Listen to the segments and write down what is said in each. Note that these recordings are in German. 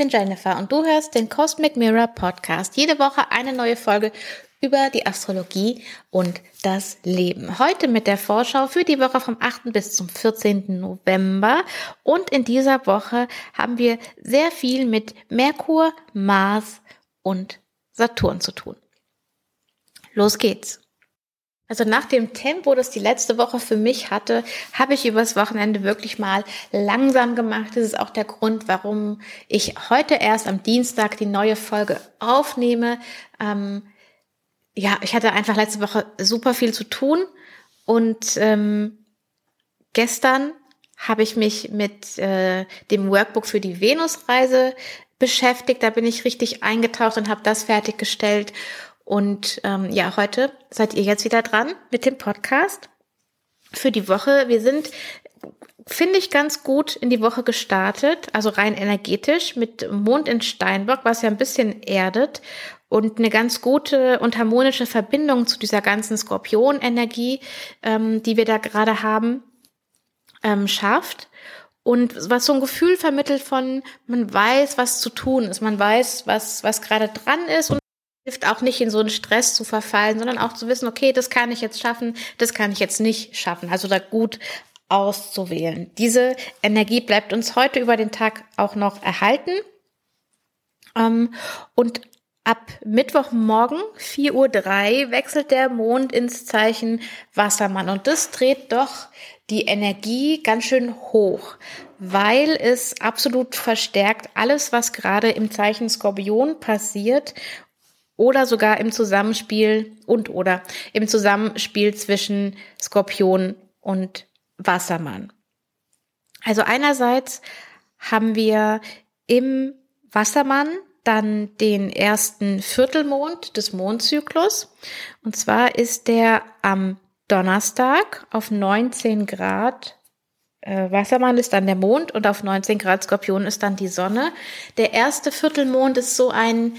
bin Jennifer und du hörst den Cosmic Mirror Podcast. Jede Woche eine neue Folge über die Astrologie und das Leben. Heute mit der Vorschau für die Woche vom 8. bis zum 14. November. Und in dieser Woche haben wir sehr viel mit Merkur, Mars und Saturn zu tun. Los geht's. Also nach dem Tempo, das die letzte Woche für mich hatte, habe ich übers Wochenende wirklich mal langsam gemacht. Das ist auch der Grund, warum ich heute erst am Dienstag die neue Folge aufnehme. Ähm, ja, ich hatte einfach letzte Woche super viel zu tun und ähm, gestern habe ich mich mit äh, dem Workbook für die Venusreise beschäftigt. Da bin ich richtig eingetaucht und habe das fertiggestellt. Und ähm, ja, heute seid ihr jetzt wieder dran mit dem Podcast für die Woche. Wir sind, finde ich, ganz gut in die Woche gestartet, also rein energetisch mit Mond in Steinbock, was ja ein bisschen erdet und eine ganz gute und harmonische Verbindung zu dieser ganzen Skorpionenergie, ähm, die wir da gerade haben, ähm, schafft. Und was so ein Gefühl vermittelt von, man weiß, was zu tun ist, man weiß, was, was gerade dran ist und hilft auch nicht in so einen Stress zu verfallen, sondern auch zu wissen, okay, das kann ich jetzt schaffen, das kann ich jetzt nicht schaffen. Also da gut auszuwählen. Diese Energie bleibt uns heute über den Tag auch noch erhalten. Ähm, und ab Mittwochmorgen 4.03 Uhr wechselt der Mond ins Zeichen Wassermann. Und das dreht doch die Energie ganz schön hoch, weil es absolut verstärkt alles, was gerade im Zeichen Skorpion passiert oder sogar im Zusammenspiel und oder im Zusammenspiel zwischen Skorpion und Wassermann. Also einerseits haben wir im Wassermann dann den ersten Viertelmond des Mondzyklus. Und zwar ist der am Donnerstag auf 19 Grad äh, Wassermann ist dann der Mond und auf 19 Grad Skorpion ist dann die Sonne. Der erste Viertelmond ist so ein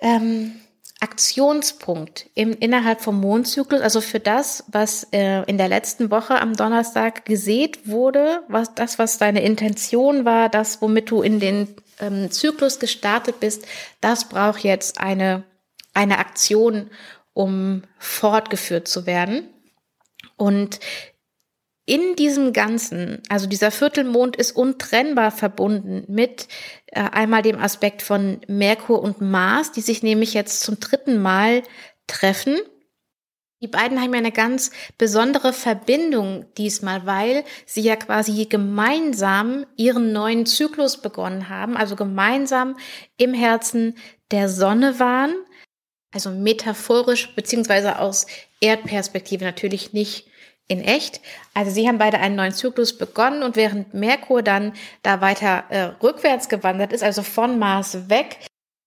ähm, Aktionspunkt im, innerhalb vom Mondzyklus, also für das, was äh, in der letzten Woche am Donnerstag gesät wurde, was das, was deine Intention war, das, womit du in den ähm, Zyklus gestartet bist, das braucht jetzt eine, eine Aktion, um fortgeführt zu werden. Und in diesem Ganzen, also dieser Viertelmond ist untrennbar verbunden mit äh, einmal dem Aspekt von Merkur und Mars, die sich nämlich jetzt zum dritten Mal treffen. Die beiden haben ja eine ganz besondere Verbindung diesmal, weil sie ja quasi gemeinsam ihren neuen Zyklus begonnen haben, also gemeinsam im Herzen der Sonne waren, also metaphorisch beziehungsweise aus Erdperspektive natürlich nicht in echt. Also sie haben beide einen neuen Zyklus begonnen und während Merkur dann da weiter äh, rückwärts gewandert ist, also von Mars weg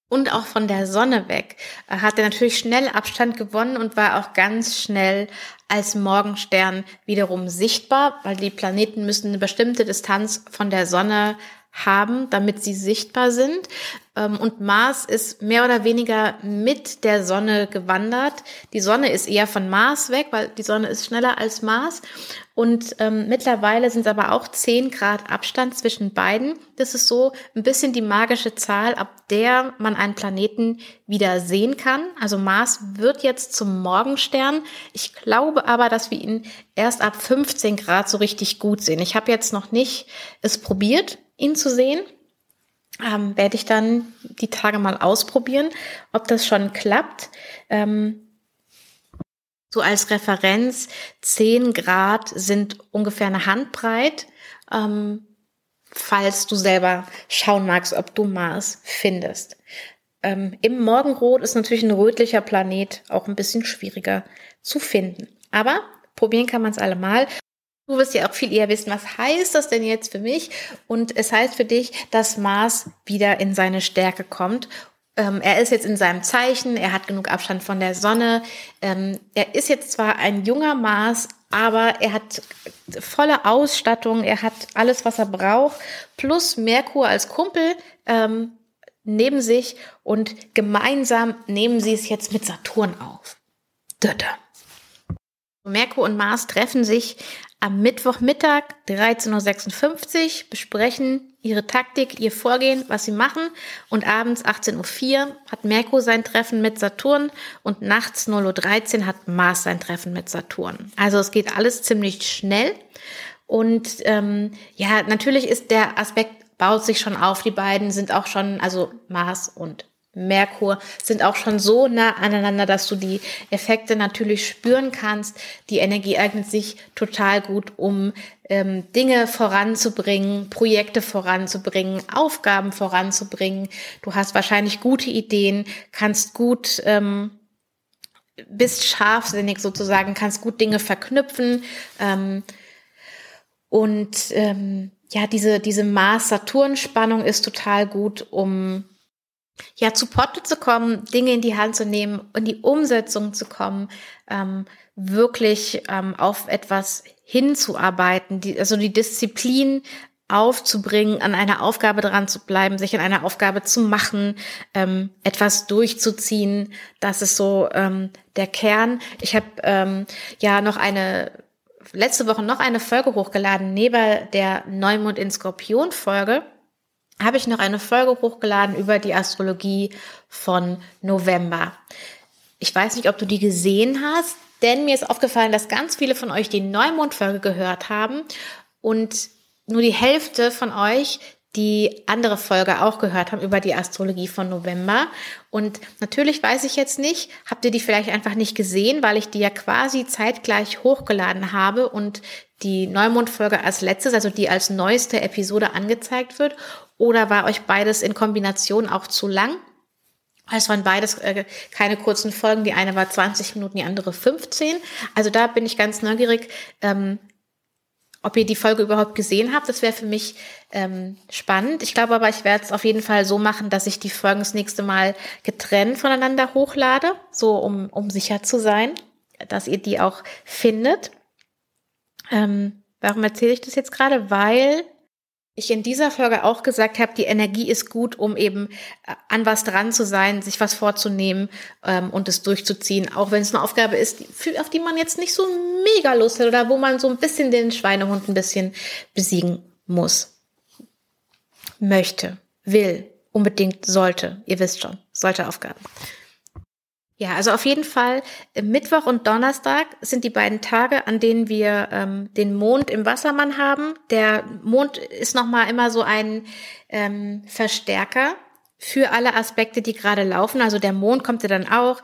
und auch von der Sonne weg, äh, hat er natürlich schnell Abstand gewonnen und war auch ganz schnell als Morgenstern wiederum sichtbar, weil die Planeten müssen eine bestimmte Distanz von der Sonne haben, damit sie sichtbar sind. Ähm, und Mars ist mehr oder weniger mit der Sonne gewandert. Die Sonne ist eher von Mars weg, weil die Sonne ist schneller als Mars. Und ähm, mittlerweile sind es aber auch 10 Grad Abstand zwischen beiden. Das ist so ein bisschen die magische Zahl, ab der man einen Planeten wieder sehen kann. Also Mars wird jetzt zum Morgenstern. Ich glaube aber, dass wir ihn erst ab 15 Grad so richtig gut sehen. Ich habe jetzt noch nicht es probiert ihn zu sehen. Ähm, werde ich dann die Tage mal ausprobieren, ob das schon klappt. Ähm, so als Referenz, 10 Grad sind ungefähr eine Handbreit. Ähm, falls du selber schauen magst, ob du Mars findest. Ähm, Im Morgenrot ist natürlich ein rötlicher Planet auch ein bisschen schwieriger zu finden. Aber probieren kann man es allemal. Du wirst ja auch viel eher wissen, was heißt das denn jetzt für mich? Und es heißt für dich, dass Mars wieder in seine Stärke kommt. Ähm, er ist jetzt in seinem Zeichen, er hat genug Abstand von der Sonne. Ähm, er ist jetzt zwar ein junger Mars, aber er hat volle Ausstattung, er hat alles, was er braucht, plus Merkur als Kumpel ähm, neben sich und gemeinsam nehmen sie es jetzt mit Saturn auf. Dötter. Merkur und Mars treffen sich am Mittwochmittag 13.56 Uhr besprechen ihre Taktik, ihr Vorgehen, was sie machen. Und abends 18.04 Uhr hat Merkur sein Treffen mit Saturn und nachts 0.13 Uhr hat Mars sein Treffen mit Saturn. Also es geht alles ziemlich schnell. Und ähm, ja, natürlich ist der Aspekt, baut sich schon auf. Die beiden sind auch schon, also Mars und Merkur sind auch schon so nah aneinander, dass du die Effekte natürlich spüren kannst. Die Energie eignet sich total gut, um ähm, Dinge voranzubringen, Projekte voranzubringen, Aufgaben voranzubringen. Du hast wahrscheinlich gute Ideen, kannst gut, ähm, bist scharfsinnig sozusagen, kannst gut Dinge verknüpfen. Ähm, und ähm, ja, diese, diese Mars-Saturn-Spannung ist total gut, um ja, zu Potte zu kommen, Dinge in die Hand zu nehmen, in die Umsetzung zu kommen, ähm, wirklich ähm, auf etwas hinzuarbeiten, die, also die Disziplin aufzubringen, an einer Aufgabe dran zu bleiben, sich an einer Aufgabe zu machen, ähm, etwas durchzuziehen. Das ist so ähm, der Kern. Ich habe ähm, ja noch eine letzte Woche noch eine Folge hochgeladen neben der Neumond in Skorpion Folge habe ich noch eine Folge hochgeladen über die Astrologie von November. Ich weiß nicht, ob du die gesehen hast, denn mir ist aufgefallen, dass ganz viele von euch die Neumondfolge gehört haben und nur die Hälfte von euch die andere Folge auch gehört haben über die Astrologie von November. Und natürlich weiß ich jetzt nicht, habt ihr die vielleicht einfach nicht gesehen, weil ich die ja quasi zeitgleich hochgeladen habe und die Neumondfolge als letztes, also die als neueste Episode angezeigt wird. Oder war euch beides in Kombination auch zu lang? Es waren beides äh, keine kurzen Folgen. Die eine war 20 Minuten, die andere 15. Also da bin ich ganz neugierig, ähm, ob ihr die Folge überhaupt gesehen habt. Das wäre für mich ähm, spannend. Ich glaube aber, ich werde es auf jeden Fall so machen, dass ich die Folgen das nächste Mal getrennt voneinander hochlade, so um, um sicher zu sein, dass ihr die auch findet. Ähm, warum erzähle ich das jetzt gerade? Weil ich in dieser Folge auch gesagt habe, die Energie ist gut, um eben äh, an was dran zu sein, sich was vorzunehmen ähm, und es durchzuziehen, auch wenn es eine Aufgabe ist, auf die man jetzt nicht so mega Lust hat oder wo man so ein bisschen den Schweinehund ein bisschen besiegen muss, möchte, will, unbedingt sollte. Ihr wisst schon, sollte Aufgaben. Ja, also auf jeden Fall äh, Mittwoch und Donnerstag sind die beiden Tage, an denen wir ähm, den Mond im Wassermann haben. Der Mond ist nochmal immer so ein ähm, Verstärker für alle Aspekte, die gerade laufen. Also der Mond kommt ja dann auch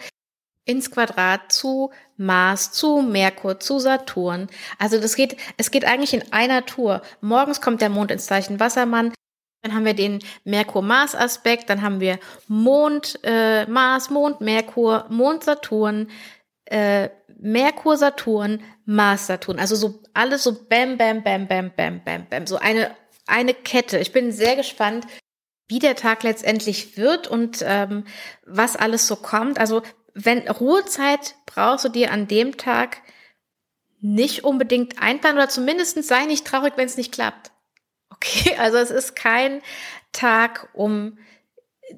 ins Quadrat zu Mars, zu Merkur, zu Saturn. Also das geht, es geht eigentlich in einer Tour. Morgens kommt der Mond ins Zeichen Wassermann, dann haben wir den Merkur-Mars-Aspekt, dann haben wir Mond, äh, Mars, Mond, Merkur, Mond, Saturn, äh, Merkur, Saturn, Mars, Saturn. Also so alles so bam, bam, bam, bam, bam, bam, bam. So eine, eine Kette. Ich bin sehr gespannt, wie der Tag letztendlich wird und ähm, was alles so kommt. Also wenn Ruhezeit brauchst du dir an dem Tag nicht unbedingt einplanen oder zumindest sei nicht traurig, wenn es nicht klappt. Okay, also es ist kein Tag, um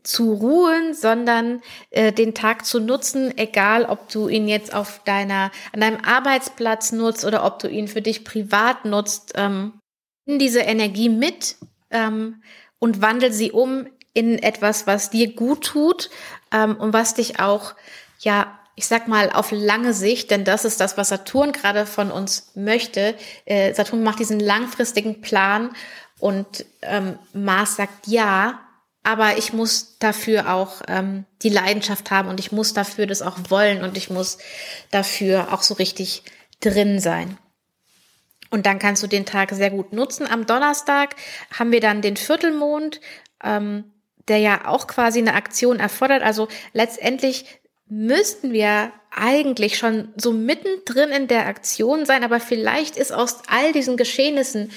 zu ruhen, sondern äh, den Tag zu nutzen, egal ob du ihn jetzt auf deiner, an deinem Arbeitsplatz nutzt oder ob du ihn für dich privat nutzt. Ähm, nimm diese Energie mit ähm, und wandel sie um in etwas, was dir gut tut ähm, und was dich auch, ja, ich sag mal, auf lange Sicht, denn das ist das, was Saturn gerade von uns möchte. Äh, Saturn macht diesen langfristigen Plan und ähm, Mars sagt ja, aber ich muss dafür auch ähm, die Leidenschaft haben und ich muss dafür das auch wollen und ich muss dafür auch so richtig drin sein. Und dann kannst du den Tag sehr gut nutzen. Am Donnerstag haben wir dann den Viertelmond, ähm, der ja auch quasi eine Aktion erfordert. Also letztendlich müssten wir eigentlich schon so mittendrin in der Aktion sein, aber vielleicht ist aus all diesen Geschehnissen,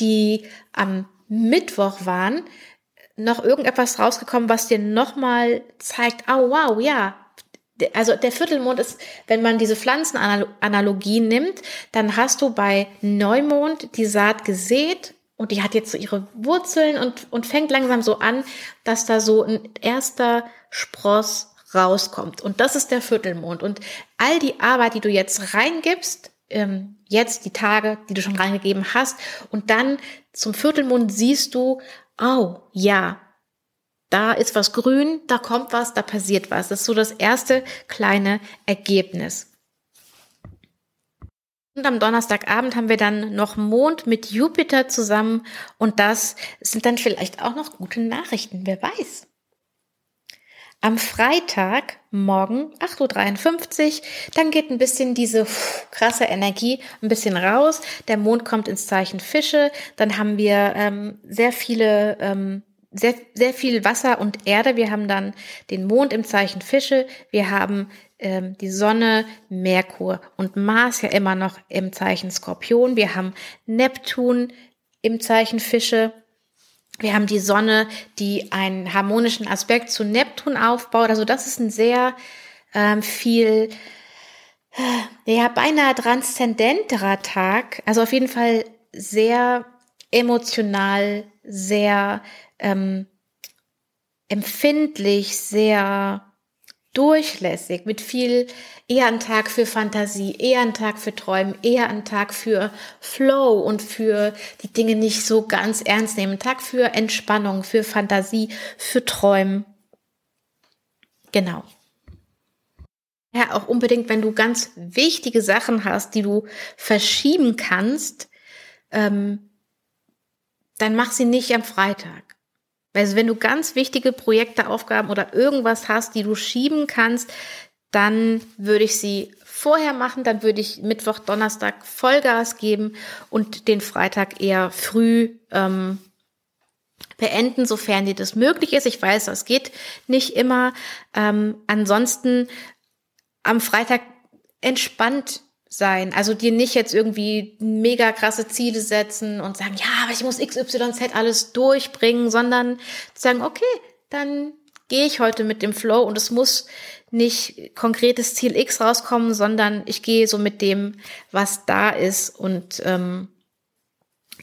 die am Mittwoch waren, noch irgendetwas rausgekommen, was dir nochmal zeigt, oh wow, ja. Also der Viertelmond ist, wenn man diese Pflanzenanalogie nimmt, dann hast du bei Neumond die Saat gesät und die hat jetzt so ihre Wurzeln und, und fängt langsam so an, dass da so ein erster Spross rauskommt. Und das ist der Viertelmond. Und all die Arbeit, die du jetzt reingibst, ähm, jetzt die Tage, die du schon reingegeben hast, und dann zum Viertelmond siehst du oh ja, da ist was grün, da kommt was, da passiert was. Das ist so das erste kleine Ergebnis. Und am Donnerstagabend haben wir dann noch Mond mit Jupiter zusammen und das sind dann vielleicht auch noch gute Nachrichten, wer weiß. Am Freitag morgen 8.53 Uhr, dann geht ein bisschen diese krasse Energie ein bisschen raus. Der Mond kommt ins Zeichen Fische, dann haben wir ähm, sehr viele ähm, sehr, sehr viel Wasser und Erde. Wir haben dann den Mond im Zeichen Fische. Wir haben ähm, die Sonne, Merkur und Mars ja immer noch im Zeichen Skorpion. Wir haben Neptun im Zeichen Fische. Wir haben die Sonne, die einen harmonischen Aspekt zu Neptun aufbaut. Also das ist ein sehr ähm, viel, äh, ja, beinahe transzendenterer Tag. Also auf jeden Fall sehr emotional, sehr ähm, empfindlich, sehr durchlässig, mit viel eher ein Tag für Fantasie, eher ein Tag für Träumen, eher ein Tag für Flow und für die Dinge nicht so ganz ernst nehmen. Ein Tag für Entspannung, für Fantasie, für Träumen. Genau. Ja, auch unbedingt, wenn du ganz wichtige Sachen hast, die du verschieben kannst, ähm, dann mach sie nicht am Freitag. Also wenn du ganz wichtige Projekte, Aufgaben oder irgendwas hast, die du schieben kannst, dann würde ich sie vorher machen, dann würde ich Mittwoch, Donnerstag Vollgas geben und den Freitag eher früh ähm, beenden, sofern dir das möglich ist. Ich weiß, das geht nicht immer. Ähm, ansonsten am Freitag entspannt sein. Also dir nicht jetzt irgendwie mega krasse Ziele setzen und sagen, ja, aber ich muss XYZ alles durchbringen, sondern sagen, okay, dann gehe ich heute mit dem Flow und es muss nicht konkretes Ziel X rauskommen, sondern ich gehe so mit dem, was da ist und ähm,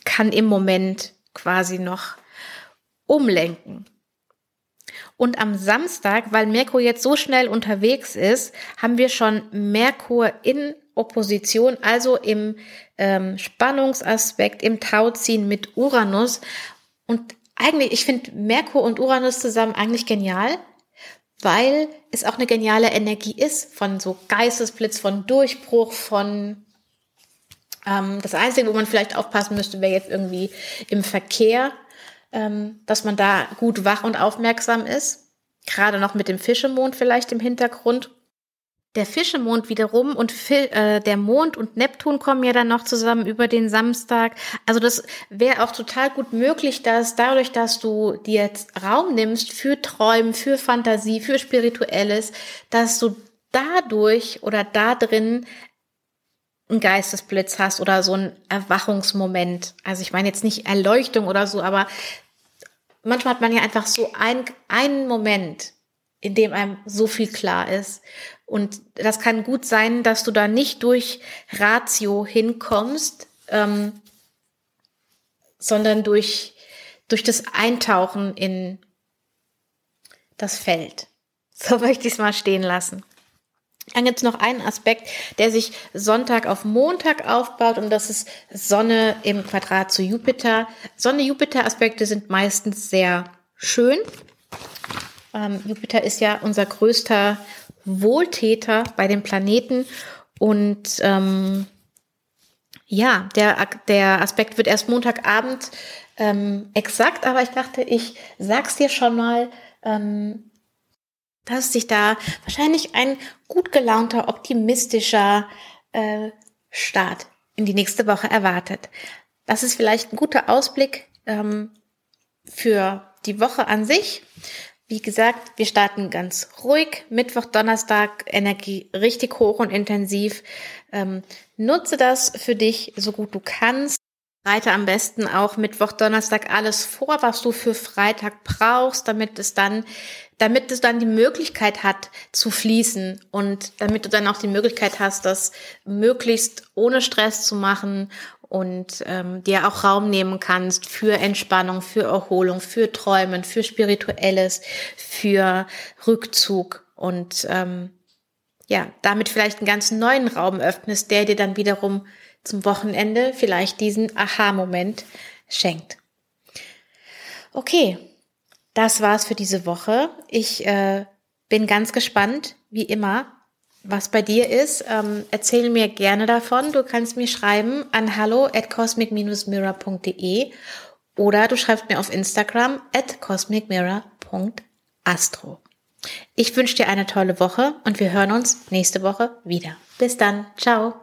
kann im Moment quasi noch umlenken. Und am Samstag, weil Merkur jetzt so schnell unterwegs ist, haben wir schon Merkur in Opposition, also im ähm, Spannungsaspekt, im Tauziehen mit Uranus. Und eigentlich, ich finde Merkur und Uranus zusammen eigentlich genial, weil es auch eine geniale Energie ist von so Geistesblitz, von Durchbruch, von ähm, das Einzige, wo man vielleicht aufpassen müsste, wäre jetzt irgendwie im Verkehr, ähm, dass man da gut wach und aufmerksam ist. Gerade noch mit dem Fischemond vielleicht im Hintergrund. Der Fischemond wiederum und äh, der Mond und Neptun kommen ja dann noch zusammen über den Samstag. Also das wäre auch total gut möglich, dass dadurch, dass du dir jetzt Raum nimmst für Träumen, für Fantasie, für Spirituelles, dass du dadurch oder da drin einen Geistesblitz hast oder so einen Erwachungsmoment. Also ich meine jetzt nicht Erleuchtung oder so, aber manchmal hat man ja einfach so ein, einen Moment, in dem einem so viel klar ist. Und das kann gut sein, dass du da nicht durch Ratio hinkommst, ähm, sondern durch, durch das Eintauchen in das Feld. So möchte ich es mal stehen lassen. Dann gibt es noch einen Aspekt, der sich Sonntag auf Montag aufbaut und das ist Sonne im Quadrat zu Jupiter. Sonne-Jupiter-Aspekte sind meistens sehr schön. Ähm, Jupiter ist ja unser größter Wohltäter bei den Planeten und ähm, ja, der, der Aspekt wird erst Montagabend ähm, exakt, aber ich dachte, ich sag's dir schon mal, ähm, dass sich da wahrscheinlich ein gut gelaunter, optimistischer äh, Start in die nächste Woche erwartet. Das ist vielleicht ein guter Ausblick ähm, für die Woche an sich. Wie gesagt, wir starten ganz ruhig. Mittwoch, Donnerstag, Energie richtig hoch und intensiv. Ähm, nutze das für dich so gut du kannst. Reite am besten auch Mittwoch, Donnerstag alles vor, was du für Freitag brauchst, damit es dann, damit es dann die Möglichkeit hat zu fließen und damit du dann auch die Möglichkeit hast, das möglichst ohne Stress zu machen und ähm, dir auch Raum nehmen kannst für Entspannung, für Erholung, für Träumen, für Spirituelles, für Rückzug und ähm, ja, damit vielleicht einen ganz neuen Raum öffnest, der dir dann wiederum zum Wochenende vielleicht diesen Aha-Moment schenkt. Okay, das war's für diese Woche. Ich äh, bin ganz gespannt, wie immer, was bei dir ist. Ähm, erzähl mir gerne davon. Du kannst mir schreiben an hallo at cosmic-mirror.de oder du schreibst mir auf Instagram at cosmicmirror.astro. Ich wünsche dir eine tolle Woche und wir hören uns nächste Woche wieder. Bis dann. Ciao.